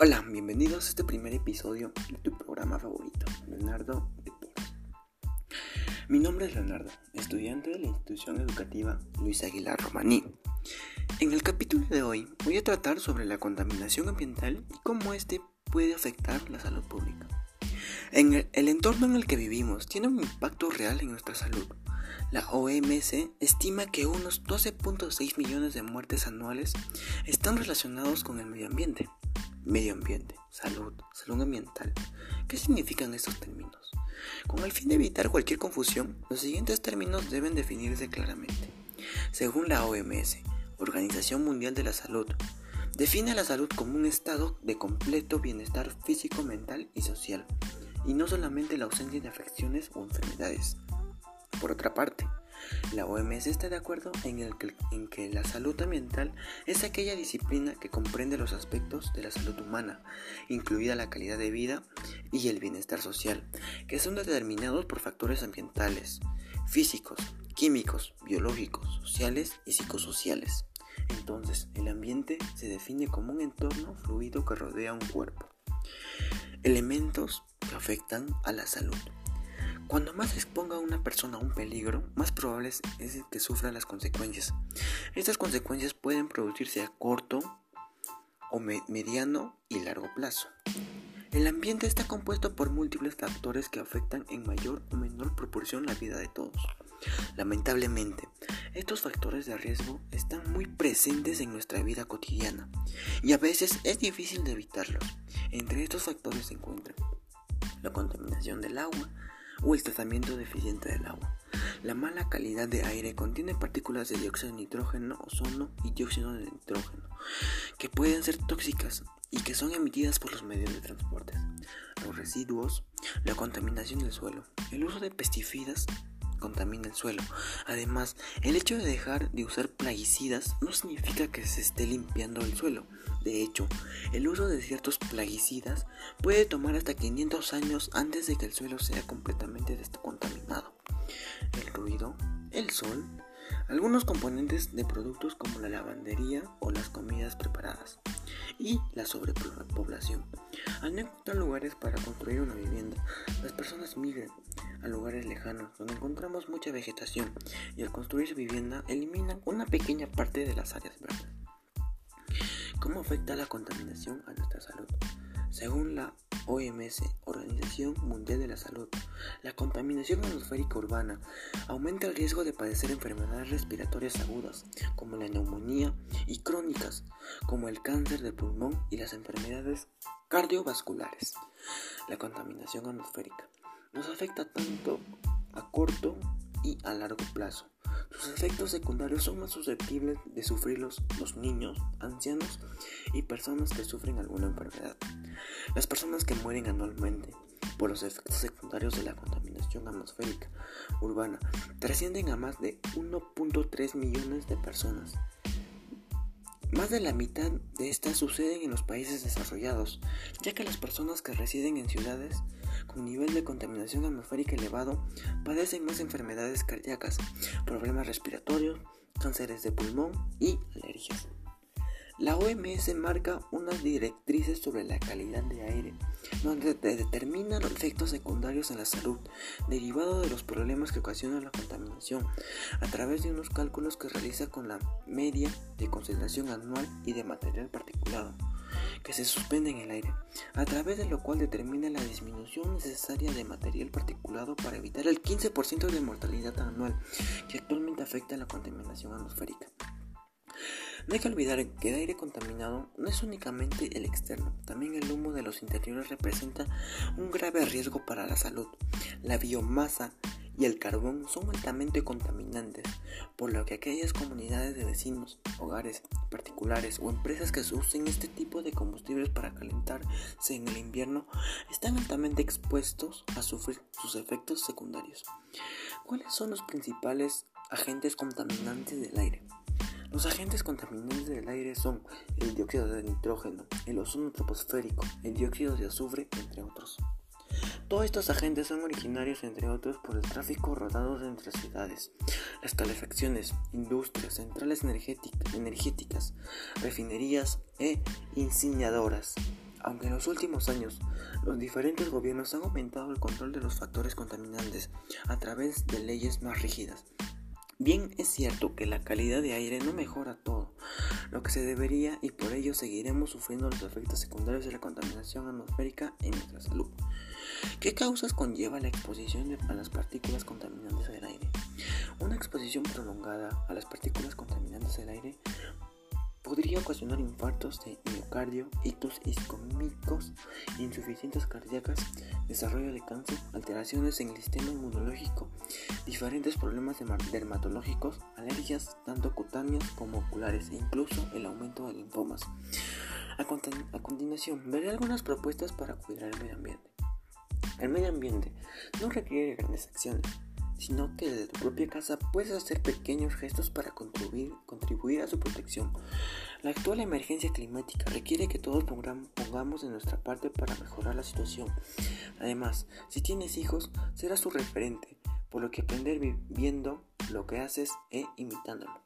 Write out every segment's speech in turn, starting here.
Hola, bienvenidos a este primer episodio de tu programa favorito, Leonardo de Torres. Mi nombre es Leonardo, estudiante de la institución educativa Luis Aguilar Romaní. En el capítulo de hoy voy a tratar sobre la contaminación ambiental y cómo este puede afectar la salud pública. El, el entorno en el que vivimos tiene un impacto real en nuestra salud. La OMS estima que unos 12.6 millones de muertes anuales están relacionados con el medio ambiente medio ambiente, salud, salud ambiental. ¿Qué significan estos términos? Con el fin de evitar cualquier confusión, los siguientes términos deben definirse claramente. Según la OMS, Organización Mundial de la Salud, define la salud como un estado de completo bienestar físico, mental y social, y no solamente la ausencia de afecciones o enfermedades. Por otra parte, la OMS está de acuerdo en, que, la salud ambiental es aquella disciplina que comprende los aspectos de la salud humana, incluida la calidad de vida y el bienestar social, que son determinados por factores ambientales, físicos, químicos, biológicos, sociales y psicosociales. Entonces, el ambiente se define como un entorno fluido que rodea un cuerpo. Elementos que afectan a la salud. Cuando más exponga a una persona a un peligro, más probable es que sufra las consecuencias. Estas consecuencias pueden producirse a corto o mediano y largo plazo. El ambiente está compuesto por múltiples factores que afectan en mayor o menor proporción la vida de todos. Lamentablemente, estos factores de riesgo están muy presentes en nuestra vida cotidiana y a veces es difícil de evitarlos. Entre estos factores se encuentran la contaminación del agua, o el tratamiento deficiente del agua. La mala calidad de aire contiene partículas de dióxido de nitrógeno, ozono y dióxido de nitrógeno, que pueden ser tóxicas y que son emitidas por los medios de transporte. Los residuos, la contaminación del suelo, el uso de pesticidas contamina el suelo. Además, el hecho de dejar de usar plaguicidas no significa que se esté limpiando el suelo. De hecho, el uso de ciertos plaguicidas puede tomar hasta 500 años antes de que el suelo sea completamente descontaminado. El ruido, el sol, algunos componentes de productos como la lavandería o las comidas preparadas y la sobrepoblación. Al no encontrar lugares para construir una vivienda, las personas migran a lugares lejanos donde encontramos mucha vegetación y al construir vivienda eliminan una pequeña parte de las áreas verdes. ¿Cómo afecta la contaminación a nuestra salud? Según la OMS, Organización Mundial de la Salud, la contaminación atmosférica urbana aumenta el riesgo de padecer enfermedades respiratorias agudas, como la neumonía, y crónicas, como el cáncer del pulmón y las enfermedades cardiovasculares. La contaminación atmosférica nos afecta tanto a corto y a largo plazo. Sus efectos secundarios son más susceptibles de sufrirlos los niños, ancianos y personas que sufren alguna enfermedad. Las personas que mueren anualmente por los efectos secundarios de la contaminación atmosférica urbana trascienden a más de 1.3 millones de personas. Más de la mitad de estas suceden en los países desarrollados, ya que las personas que residen en ciudades con nivel de contaminación atmosférica elevado padecen más enfermedades cardíacas, problemas respiratorios, cánceres de pulmón y alergias. La OMS marca unas directrices sobre la calidad de aire, donde determina los efectos secundarios en la salud derivados de los problemas que ocasiona la contaminación, a través de unos cálculos que realiza con la media de concentración anual y de material particulado que se suspende en el aire, a través de lo cual determina la disminución necesaria de material particulado para evitar el 15% de mortalidad anual que actualmente afecta a la contaminación atmosférica. No hay que olvidar que el aire contaminado no es únicamente el externo, también el humo de los interiores representa un grave riesgo para la salud. La biomasa y el carbón son altamente contaminantes, por lo que aquellas comunidades de vecinos, hogares particulares o empresas que usen este tipo de combustibles para calentarse en el invierno están altamente expuestos a sufrir sus efectos secundarios. ¿Cuáles son los principales agentes contaminantes del aire? Los agentes contaminantes del aire son el dióxido de nitrógeno, el ozono troposférico, el dióxido de azufre, entre otros. Todos estos agentes son originarios, entre otros, por el tráfico rodado entre ciudades, las calefacciones, industrias, centrales energéticas, refinerías e incineradoras, Aunque en los últimos años los diferentes gobiernos han aumentado el control de los factores contaminantes a través de leyes más rígidas, Bien es cierto que la calidad de aire no mejora todo lo que se debería y por ello seguiremos sufriendo los efectos secundarios de la contaminación atmosférica en nuestra salud. ¿Qué causas conlleva la exposición a las partículas contaminantes del aire? Una exposición prolongada a las partículas contaminantes del aire podría ocasionar infartos de miocardio, ictus isquémicos, insuficiencias cardíacas, desarrollo de cáncer, alteraciones en el sistema inmunológico, diferentes problemas dermatológicos, alergias tanto cutáneas como oculares e incluso el aumento de linfomas. A continuación, veré algunas propuestas para cuidar el medio ambiente. El medio ambiente no requiere grandes acciones, sino que desde tu propia casa puedes hacer pequeños gestos para contribuir, a su protección. La actual emergencia climática requiere que todos pongamos de nuestra parte para mejorar la situación. Además, si tienes hijos, serás su referente, por lo que aprender viendo lo que haces e imitándolo.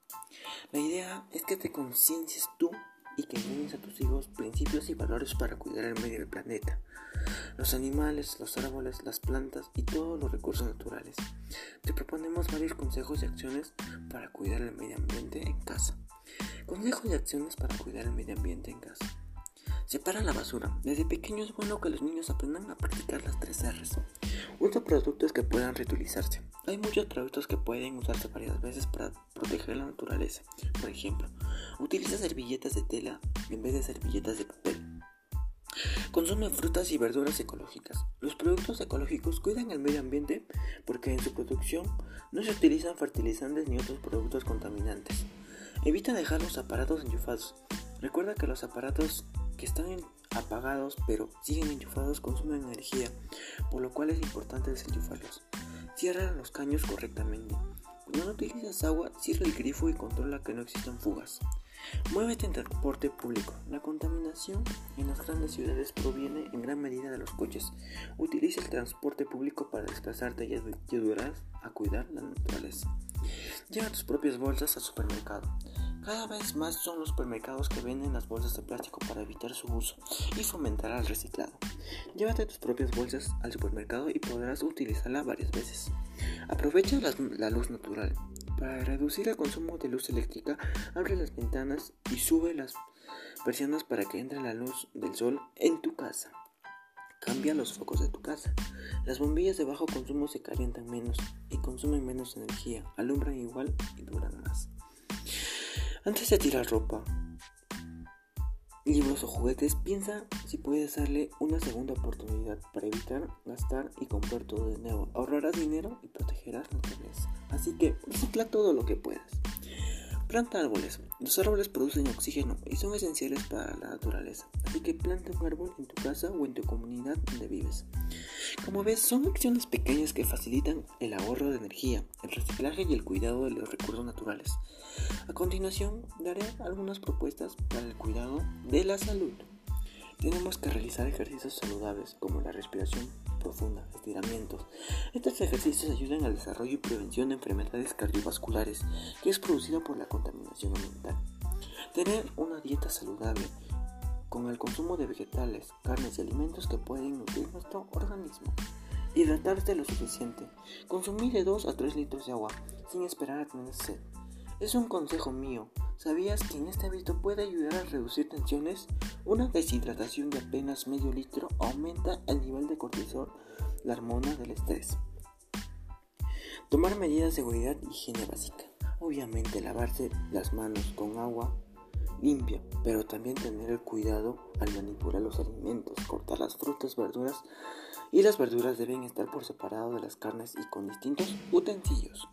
La idea es que te conciencias tú y que enseñes a tus hijos principios y valores para cuidar el medio del planeta, los animales, los árboles, las plantas y todos los recursos naturales. Te proponemos varios consejos y acciones para cuidar el medio ambiente en casa. Consejos y acciones para cuidar el medio ambiente en casa. Separa la basura. Desde pequeño es bueno que los niños aprendan a practicar las tres R's. Usa productos que puedan reutilizarse. Hay muchos productos que pueden usarse varias veces para proteger la naturaleza. Por ejemplo, utiliza servilletas de tela en vez de servilletas de papel. Consume frutas y verduras ecológicas. Los productos ecológicos cuidan el medio ambiente porque en su producción no se utilizan fertilizantes ni otros productos contaminantes. Evita dejar los aparatos enchufados. Recuerda que los aparatos que están apagados pero siguen enchufados consumen energía, por lo cual es importante desenchufarlos. Cierra los caños correctamente. Cuando no utilizas agua, cierra el grifo y controla que no existan fugas. Muévete en transporte público. La contaminación en las grandes ciudades proviene en gran medida de los coches. Utiliza el transporte público para desplazarte y ayudarás a cuidar la naturaleza. Lleva tus propias bolsas al supermercado. Cada vez más son los supermercados que venden las bolsas de plástico para evitar su uso y fomentar el reciclado. Llévate tus propias bolsas al supermercado y podrás utilizarla varias veces. Aprovecha la, luz natural. Para reducir el consumo de luz eléctrica, abre las ventanas y sube las persianas para que entre la luz del sol en tu casa. Cambia los focos de tu casa. Las bombillas de bajo consumo se calientan menos y consumen menos energía, alumbran igual y duran más. Antes de tirar ropa, libros o juguetes, piensa si puedes darle una segunda oportunidad para evitar gastar y comprar todo de nuevo. Ahorrarás dinero y protegerás la naturaleza. Así que recicla todo lo que puedas. Planta árboles. Los árboles producen oxígeno y son esenciales para la naturaleza. Así que planta un árbol en tu casa o en tu comunidad donde vives. Como ves, son acciones pequeñas que facilitan el ahorro de energía, el reciclaje y el cuidado de los recursos naturales. A continuación, daré algunas propuestas para el cuidado de la salud. Tenemos que realizar ejercicios saludables como la respiración profunda, estiramientos. Estos ejercicios ayudan al desarrollo y prevención de enfermedades cardiovasculares que es producida por la contaminación ambiental. Tener una dieta saludable con el consumo de vegetales, carnes y alimentos que pueden nutrir nuestro organismo. Hidratarse lo suficiente. Consumir de 2 a 3 litros de agua sin esperar a tener sed. Es un consejo mío. ¿Sabías que en este hábito puede ayudar a reducir tensiones? Una deshidratación de apenas medio litro aumenta el nivel de cortisol, la hormona del estrés. Tomar medidas de seguridad y higiene básica. Obviamente lavarse las manos con agua limpia, pero también tener el cuidado al manipular los alimentos, cortar las frutas, verduras y las verduras deben estar por separado de las carnes y con distintos utensilios.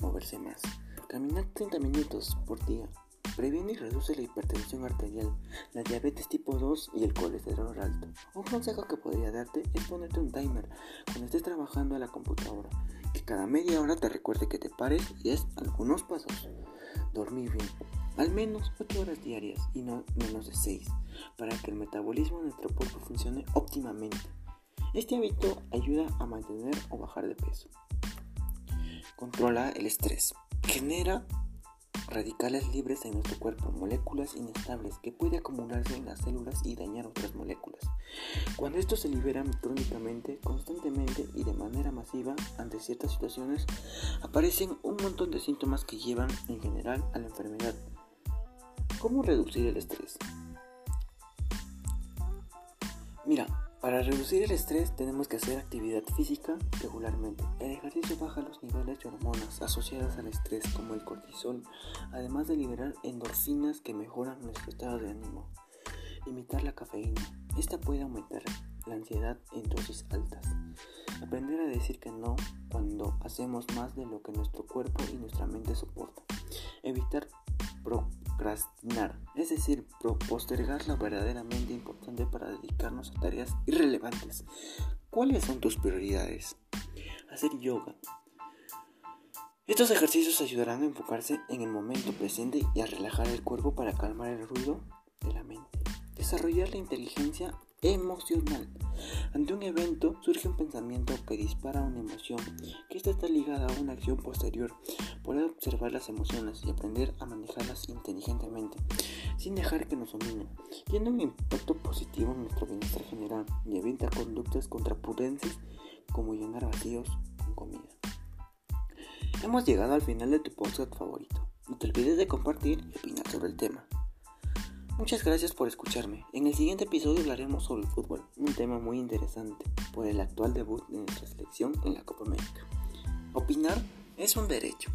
Moverse más. Caminar 30 minutos por día previene y reduce la hipertensión arterial, la diabetes tipo 2 y el colesterol alto. Un consejo que podría darte es ponerte un timer cuando estés trabajando en la computadora, que cada media hora te recuerde que te pares y des algunos pasos. Dormir bien, al menos 8 horas diarias y no menos de 6, para que el metabolismo de nuestro cuerpo funcione óptimamente. Este hábito ayuda a mantener o bajar de peso. Controla el estrés genera radicales libres en nuestro cuerpo, moléculas inestables que puede acumularse en las células y dañar otras moléculas. Cuando esto se libera crónicamente, constantemente y de manera masiva ante ciertas situaciones, aparecen un montón de síntomas que llevan en general a la enfermedad. ¿Cómo reducir el estrés? Mira, para reducir el estrés tenemos que hacer actividad física regularmente. El ejercicio baja los niveles de hormonas asociadas al estrés como el cortisol, además de liberar endorfinas que mejoran nuestro estado de ánimo. Limitar la cafeína. Esta puede aumentar la ansiedad en dosis altas. Aprender a decir que no cuando hacemos más de lo que nuestro cuerpo y nuestra mente soportan. Evitar procrastinar, es decir, postergar lo verdaderamente importante para dedicarnos a tareas irrelevantes. ¿Cuáles son tus prioridades? Hacer yoga. Estos ejercicios ayudarán a enfocarse en el momento presente y a relajar el cuerpo para calmar el ruido de la mente. Desarrollar la inteligencia emocional. Ante un evento surge un pensamiento que dispara una emoción, que esta está ligada a una acción posterior. Poder observar las emociones y aprender a manejarlas inteligentemente, sin dejar que nos dominen, tiene un impacto positivo en nuestro bienestar general y evita conductas contraprudentes como llenar vacíos con comida. Hemos llegado al final de tu podcast favorito. No te olvides de compartir y opinar sobre el tema. Muchas gracias por escucharme. En el siguiente episodio hablaremos sobre el fútbol, un tema muy interesante por el actual debut de nuestra selección en la Copa América. Opinar es un derecho.